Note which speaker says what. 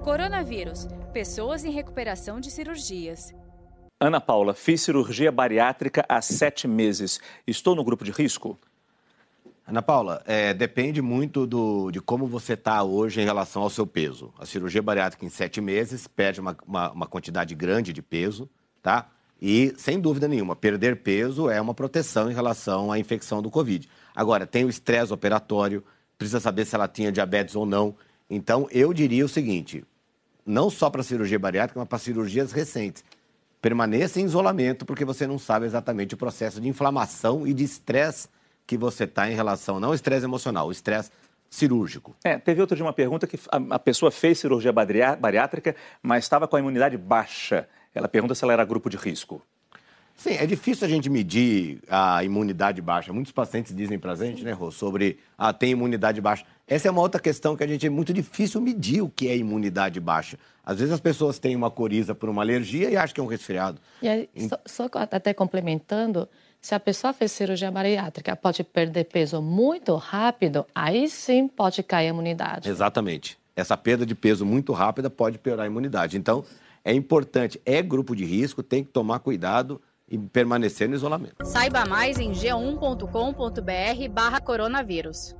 Speaker 1: Coronavírus. Pessoas em recuperação de cirurgias.
Speaker 2: Ana Paula, fiz cirurgia bariátrica há sete meses. Estou no grupo de risco?
Speaker 3: Ana Paula, é, depende muito do, de como você está hoje em relação ao seu peso. A cirurgia bariátrica em sete meses perde uma, uma, uma, quantidade grande de peso, tá? E, sem dúvida nenhuma, perder peso é uma proteção em relação à infecção do Covid. Agora, tem o estresse operatório, precisa saber se ela tinha diabetes ou não. Então, eu diria o seguinte: não só para cirurgia bariátrica, mas para cirurgias recentes. Permaneça em isolamento, porque você não sabe exatamente o processo de inflamação e de estresse que você está em relação, não estresse emocional, estresse cirúrgico.
Speaker 2: É, teve outra de uma pergunta que a, a pessoa fez cirurgia bariátrica, mas estava com a imunidade baixa. Ela pergunta se ela era grupo de risco.
Speaker 3: Sim, é difícil a gente medir a imunidade baixa. Muitos pacientes dizem para a gente, né, Rô, sobre ah, tem imunidade baixa. Essa é uma outra questão que a gente é muito difícil medir o que é imunidade baixa. Às vezes as pessoas têm uma coriza por uma alergia e acham que é um resfriado.
Speaker 4: E aí, só, só até complementando, se a pessoa fez cirurgia bariátrica, pode perder peso muito rápido, aí sim pode cair a imunidade.
Speaker 3: Exatamente. Essa perda de peso muito rápida pode piorar a imunidade. Então, é importante, é grupo de risco, tem que tomar cuidado e permanecer no isolamento.
Speaker 1: Saiba mais em g1.com.br barra coronavírus.